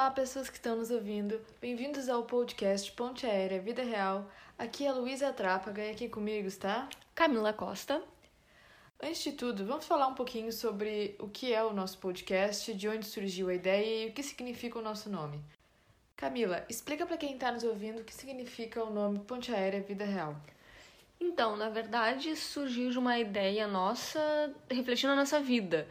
Olá, pessoas que estão nos ouvindo. Bem-vindos ao podcast Ponte Aérea Vida Real. Aqui é Luísa Trápaga e aqui comigo está Camila Costa. Antes de tudo, vamos falar um pouquinho sobre o que é o nosso podcast, de onde surgiu a ideia e o que significa o nosso nome. Camila, explica para quem está nos ouvindo o que significa o nome Ponte Aérea Vida Real. Então, na verdade, surgiu de uma ideia nossa refletindo a nossa vida,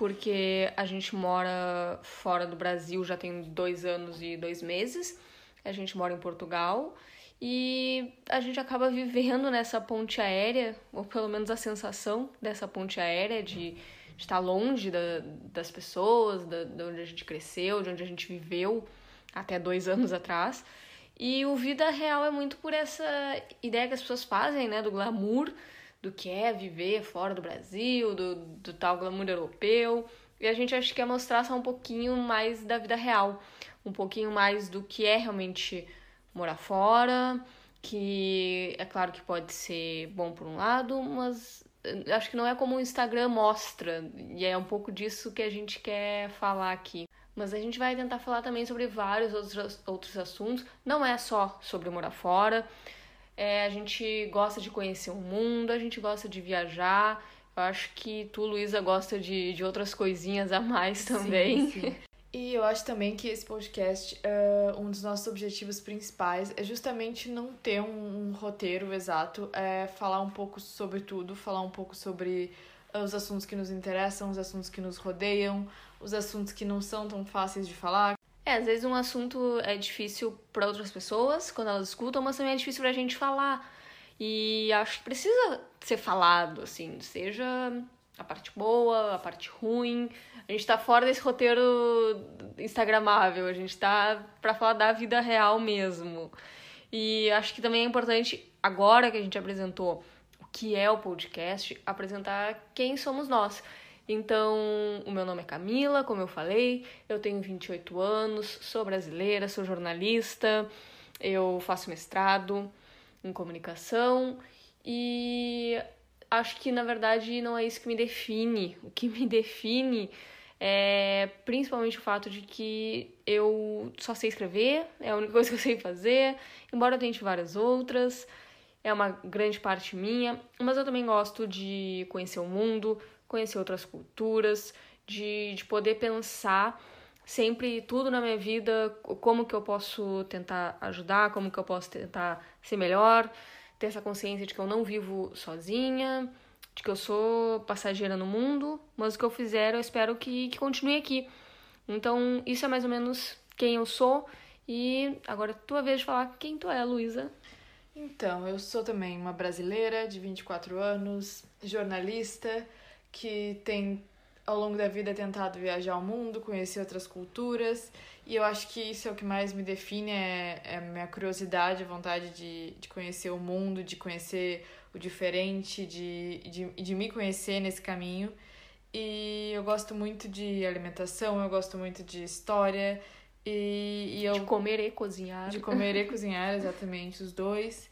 porque a gente mora fora do Brasil já tem dois anos e dois meses, a gente mora em Portugal e a gente acaba vivendo nessa ponte aérea, ou pelo menos a sensação dessa ponte aérea de, estar longe da, das pessoas, da, de onde a gente cresceu, de onde a gente viveu até dois anos atrás. E o Vida Real é muito por essa ideia que as pessoas fazem, né, do glamour, do que é viver fora do Brasil, do, do tal glamour europeu. E a gente acha que quer mostrar só um pouquinho mais da vida real, um pouquinho mais do que é realmente morar fora, que é claro que pode ser bom por um lado, mas eh, acho que não é como o Instagram mostra, e é um pouco disso que a gente quer falar aqui. Mas a gente vai tentar falar também sobre vários outros, outros assuntos, não é só sobre morar fora. É, a gente gosta de conhecer o mundo, a gente gosta de viajar. Eu acho que tu, Luísa, gosta de, de outras coisinhas a mais também. Sim, sim. E eu acho também que esse podcast, uh, um dos nossos objetivos principais é justamente não ter um, um, roteiro exato, é falar um pouco sobre tudo, falar um pouco sobre os assuntos que nos interessam, os assuntos que nos rodeiam, os assuntos que não são tão fáceis de falar. É, às vezes um assunto é difícil para outras pessoas quando elas escutam, mas também é difícil pra gente falar. E acho que precisa ser falado, assim, seja a parte boa, a parte ruim. A gente tá fora desse roteiro instagramável, a gente tá para falar da vida real mesmo. E acho que também é importante, agora que a gente apresentou o que é o podcast, apresentar quem somos nós. Então, o meu nome é Camila, como eu falei, eu tenho 28 anos, sou brasileira, sou jornalista, eu faço mestrado em comunicação e acho que na verdade não é isso que me define. O que me define é principalmente o fato de que eu só sei escrever, é a única coisa que eu sei fazer, embora eu tente várias outras, é uma grande parte minha, mas eu também gosto de conhecer o mundo, conhecer outras culturas, de, de poder pensar sempre tudo na minha vida, como que eu posso tentar ajudar, como que eu posso tentar ser melhor ter essa consciência de que eu não vivo sozinha, de que eu sou passageira no mundo, mas o que eu fizer eu espero que, que continue aqui. Então, isso é mais ou menos quem eu sou. E agora é tua vez de falar quem tu é, Luísa. Então, eu sou também uma brasileira de 24 anos, jornalista, que tem ao longo da vida tentado viajar ao mundo, conhecer outras culturas, e eu acho que isso é o que mais me define, é, é a minha curiosidade, a vontade de, de conhecer o mundo, de conhecer o diferente, de, de, de me conhecer nesse caminho. E eu gosto muito de alimentação, eu gosto muito de história, e, e eu... De comer e cozinhar. De comer e cozinhar, exatamente, os dois.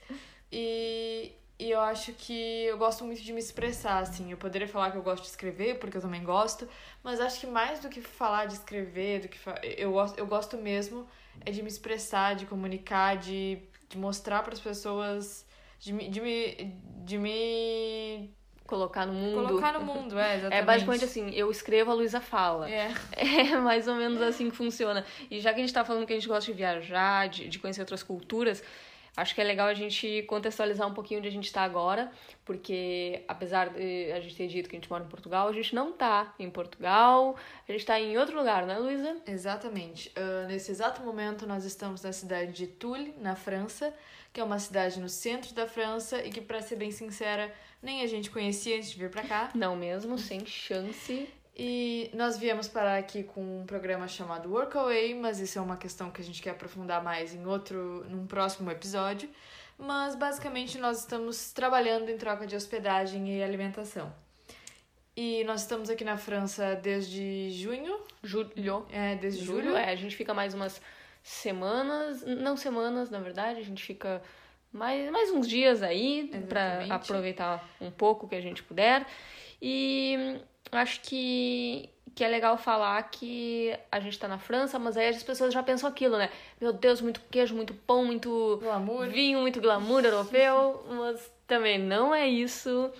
E, e eu acho que eu gosto muito de me expressar, assim. Eu poderia falar que eu gosto de escrever, porque eu também gosto, mas acho que mais do que falar de escrever, do que fa... eu, gosto, eu gosto mesmo é de me expressar, de comunicar, de, de mostrar para as pessoas, de, de me. de me colocar no mundo. Colocar no mundo, é, exatamente. É basicamente assim, eu escrevo, a Luísa fala. É. É mais ou menos assim que funciona. E já que a gente tá falando que a gente gosta de viajar, de, de conhecer outras culturas, Acho que é legal a gente contextualizar um pouquinho onde a gente está agora, porque apesar de a gente ter dito que a gente mora em Portugal, a gente não está em Portugal, a gente está em outro lugar, né, Luísa? Exatamente. Uh, nesse exato momento, nós estamos na cidade de Toul, na França, que é uma cidade no centro da França e que, para ser bem sincera, nem a gente conhecia antes de vir para cá. Não mesmo, sem chance. E nós viemos parar aqui com um programa chamado Workaway, mas isso é uma questão que a gente quer aprofundar mais em outro, num próximo episódio. Mas basicamente nós estamos trabalhando em troca de hospedagem e alimentação. E nós estamos aqui na França desde junho. Julho. É, desde julho. julho. É, a gente fica mais umas semanas, não semanas, na verdade, a gente fica mais, mais uns dias aí para aproveitar um pouco que a gente puder. E acho que, que é legal falar que a gente tá na França, mas aí as pessoas já pensam aquilo, né? Meu Deus, muito queijo, muito pão, muito Glamour. vinho, muito glamour europeu, mas também não é isso.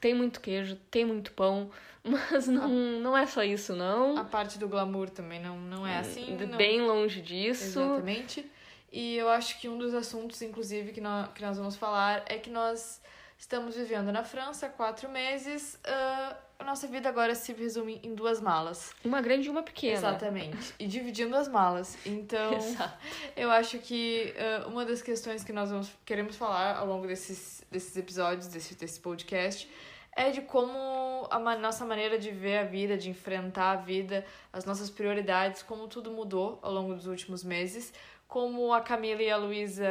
Tem muito queijo, tem muito pão, mas não, não é só isso, não. A parte do glamour também não, não é assim. não- Bem longe disso. Exatamente. E eu acho que um dos assuntos, inclusive, que nós, que nós vamos falar é que nós estamos vivendo na França há quatro meses. ah, a nossa vida agora se resume em duas malas. Uma grande e uma pequena. Exatamente. E dividindo as malas. Então, Exato. eu acho que ah, uma das questões que nós vamos, queremos falar ao longo desses, desses episódios, desse, desse podcast, é de como a nossa maneira de ver a vida, de enfrentar a vida, as nossas prioridades, como tudo mudou ao longo dos últimos meses. Como a Camila e a Luísa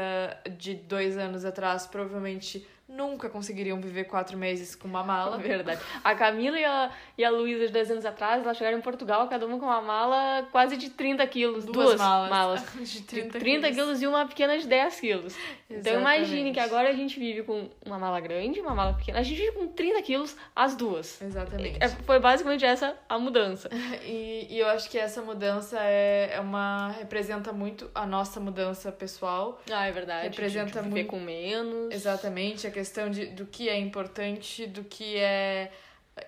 de dois anos atrás provavelmente nunca conseguiriam viver quatro meses com uma mala. Verdade. A Camila e a, e a Luísa, de 10 anos atrás, elas chegaram em Portugal, cada uma com uma mala quase de 30 quilos. Duas Duas, malas. malas. De De 30 30, quilos. e uma pequena de 10 quilos. Então imagine Exatamente. que agora a gente vive com uma mala grande, uma mala pequena. A gente vive com 30 quilos, as duas. Exatamente. É, foi basicamente essa a mudança. E, e eu acho que essa mudança é, é uma. representa muito a nossa mudança pessoal. Ah, é verdade. Representa de, muito- com menos. Exatamente, a questão de, do que é importante, do que é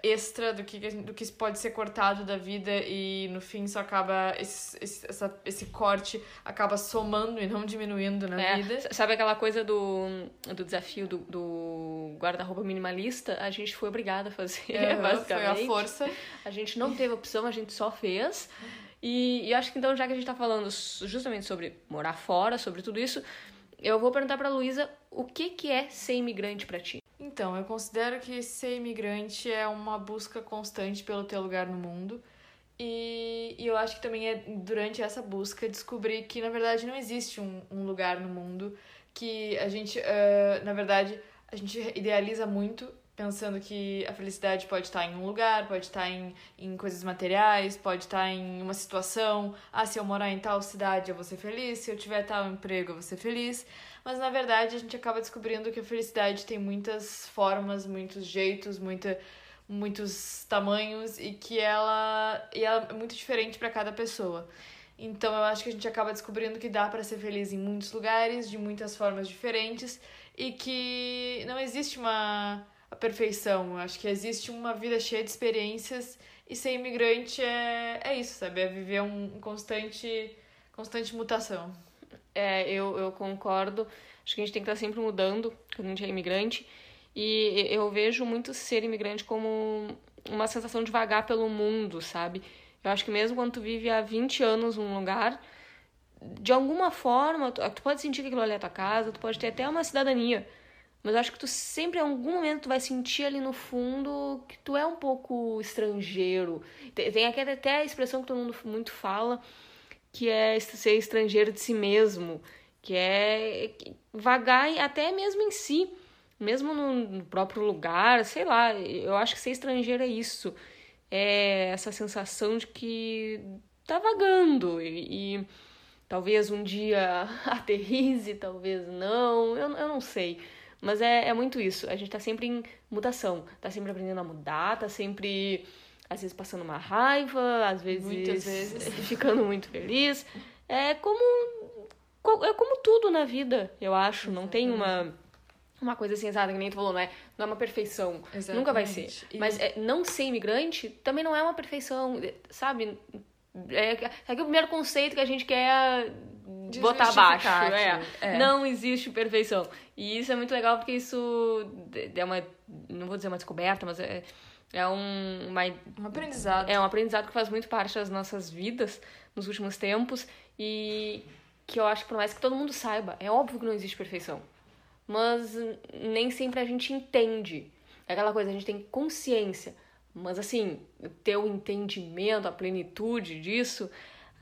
extra, do que, do que pode ser cortado da vida e no fim só acaba. Esse, esse, essa, esse corte acaba somando e não diminuindo na É, vida. sabe aquela coisa do, do desafio do, do guarda-roupa minimalista? A gente foi obrigada a fazer, foi basicamente. a força. A gente não teve opção, a gente só fez. E, e acho que então, já que a gente tá falando justamente sobre morar fora, sobre tudo isso, eu vou perguntar pra Luísa o que, que é ser imigrante pra ti. Então, eu considero que ser imigrante é uma busca constante pelo teu lugar no mundo. E, e eu acho que também é durante essa busca descobrir que, na verdade, não existe um, um lugar no mundo que a gente, eh, na verdade, a gente idealiza muito, pensando que a felicidade pode estar em um lugar, pode estar em, em coisas materiais, pode estar em uma situação. Ah, se eu morar em tal cidade eu vou ser feliz, se eu tiver tal emprego eu vou ser feliz. Mas na verdade a gente acaba descobrindo que a felicidade tem muitas formas, muitos jeitos, muita, muitos tamanhos e que ela, e ela é muito diferente para cada pessoa. Então eu acho que a gente acaba descobrindo que dá para ser feliz em muitos lugares, de muitas formas diferentes e que não existe uma a perfeição. Eu acho que existe uma vida cheia de experiências e ser imigrante é, é isso, sabe? É viver um constante constante mutação. É, eu, eu concordo. Acho que a gente tem que estar sempre mudando quando a gente é imigrante. E eu vejo muito ser imigrante como uma sensação de vagar pelo mundo, sabe? Eu acho que mesmo quando tu vive há 20 anos num lugar, de alguma forma, tu, tu pode sentir que aquilo ali é tua casa, tu pode ter até uma cidadania. Mas acho que tu sempre, em algum momento, tu vai sentir ali no fundo que tu é um pouco estrangeiro. Tem, até a expressão que todo mundo muito fala, que é ser estrangeiro de si mesmo, que é vagar em- até mesmo em si, mesmo no, no próprio lugar, sei lá. Eu acho que ser estrangeiro é isso. É essa sensação de que tá vagando e, e talvez um dia aterrize, talvez não, eu, eu não sei. Mas é, é muito isso. A gente tá sempre em mutação, tá sempre aprendendo a mudar, tá sempre, às vezes, passando uma raiva, às vezes, Muitas vezes. ficando muito feliz. É como, co- é como tudo na vida, eu acho. Não tem uma, uma coisa assim exata, que nem tu falou, não é, não é uma perfeição. Nunca vai ser. Exatamente. E- Mas é, não ser imigrante também não é uma perfeição, sabe? É, é que o primeiro conceito que a gente quer botar abaixo. É. É. Não existe perfeição. E isso é muito legal porque isso é uma. Não vou dizer uma descoberta, mas é, é um, uma, Um aprendizado. é um aprendizado que faz muito parte das nossas vidas nos últimos tempos e que eu acho que por mais que todo mundo saiba, é óbvio que não existe perfeição. Mas nem sempre a gente entende. É aquela coisa, a gente tem consciência. Mas assim, ter o entendimento, a plenitude disso,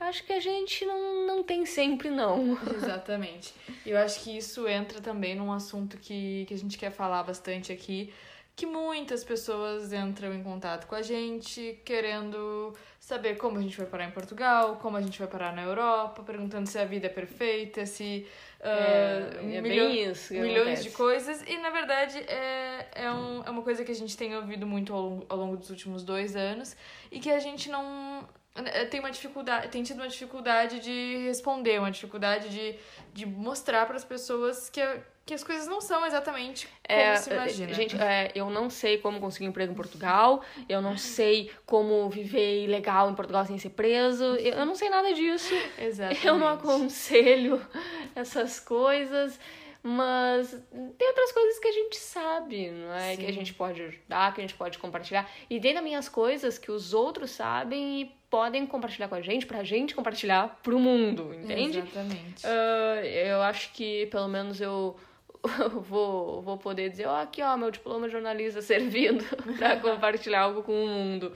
acho que a gente não, não tem sempre, não. Exatamente. E eu acho que isso entra também num assunto que, que a gente quer falar bastante aqui, que muitas pessoas entram em contato com a gente querendo saber como a gente vai parar em Portugal, como a gente vai parar na Europa, perguntando se a vida é perfeita, se É, uh, é milho- isso que milhões acontece. de coisas. E na verdade é, é, um, é uma coisa que a gente tem ouvido muito ao, longo- ao longo dos últimos dois anos e que a gente não tem uma dificuldade, tem tido uma dificuldade de responder, uma dificuldade de, de mostrar para as pessoas que, que as coisas não são exatamente como É, se imagina. Gente, é, eu não sei como conseguir um emprego em Portugal, eu não sei como viver legal em Portugal sem ser preso, eu, eu não sei nada disso. Exatamente. Eu não aconselho essas coisas, mas tem outras coisas que a gente sabe, não é? Que a Sim. gente pode ajudar, que a gente pode compartilhar. E tem também as coisas que os outros sabem e podem compartilhar com a gente, pra gente compartilhar pro mundo, entende? Exatamente. Ah, eu acho que pelo menos eu vou, vou poder dizer, ó, aqui ó, meu diploma de jornalista servindo pra compartilhar algo com o mundo.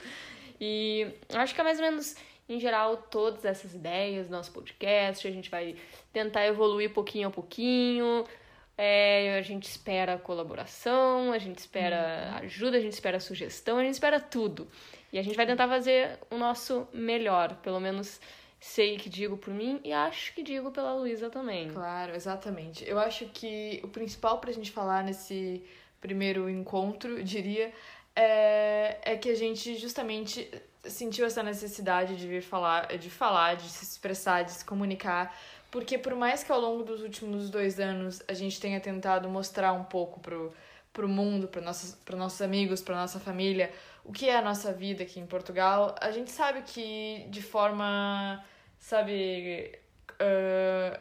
E acho que é mais ou menos, em geral, todas essas ideias do nosso podcast. A gente vai tentar evoluir pouquinho a pouquinho. É, a gente espera colaboração, a gente espera ajuda, a gente espera sugestão, a gente espera tudo. E a gente vai tentar fazer o nosso melhor, pelo menos sei que digo por mim e acho que digo pela Luísa também. Claro, exatamente. Eu acho que o principal pra gente falar nesse primeiro encontro, eu diria, é, é que a gente justamente sentiu essa necessidade de vir falar, de falar, de se expressar, de se comunicar, porque por mais que ao longo dos últimos dois anos a gente tenha tentado mostrar um pouco pro, pro mundo, para nossos, para nossos amigos, para nossa família, o que é a nossa vida aqui em Portugal, a gente sabe que de forma, sabe, ah,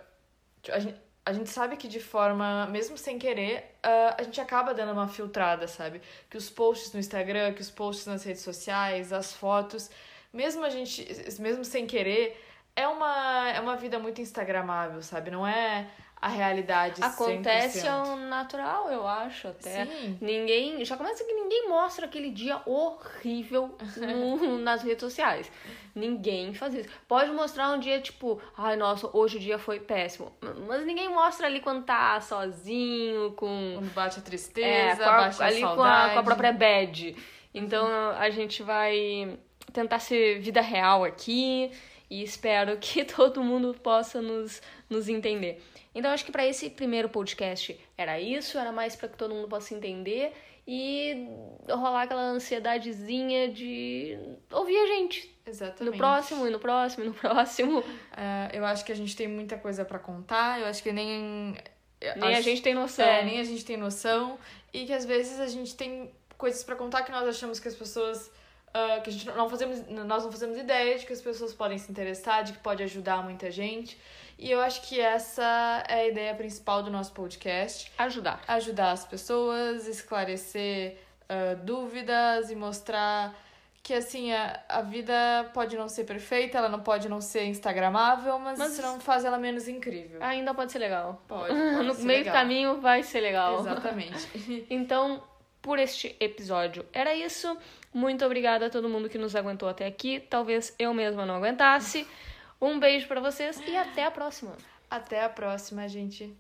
a gente, a gente sabe que de forma, mesmo sem querer, ah, a gente acaba dando uma filtrada, sabe? Que os posts no Instagram, que os posts nas redes sociais, as fotos, mesmo a gente, mesmo sem querer, é uma, é uma vida muito instagramável, sabe? Não é a realidade Acontece 100%. ao natural, eu acho, até. Sim. Ninguém. Já começa que ninguém mostra aquele dia horrível no- nas redes sociais. Ninguém faz isso. Pode mostrar um dia, tipo, ai, nossa, hoje o dia foi péssimo. Mas ninguém mostra ali quando tá sozinho, com. Quando bate a É, tristeza, com a- bate a ali com a, com a própria bad. Então a gente vai tentar ser vida real aqui e espero que todo mundo possa nos, nos entender. Então acho que para esse primeiro podcast era isso, era mais para que todo mundo possa entender e rolar aquela ansiedadezinha de ouvir a gente Exatamente. no próximo e no próximo e no próximo. É, eu acho que a gente tem muita coisa pra contar, eu acho que nem. Nem a acho- gente tem noção. É, nem a gente tem noção. E que às vezes a gente tem coisas pra contar que nós achamos que as pessoas. Ah, que a gente não fazemos. Nós não fazemos ideia de que as pessoas podem se interessar, de que pode ajudar muita gente. E eu acho que essa é a ideia principal do nosso podcast. Ajudar. Ajudar as pessoas, esclarecer ah, dúvidas e mostrar que assim a, a vida pode não ser perfeita, ela não pode não ser instagramável, mas, Mas- isso não faz ela menos incrível. Ainda pode ser legal. Pode, pode no meio legal. do caminho vai ser legal. Exatamente. Então, por este episódio era isso. Muito obrigada a todo mundo que nos aguentou até aqui. Talvez eu mesma não aguentasse. Um beijo pra vocês e até a próxima. Até a próxima, gente.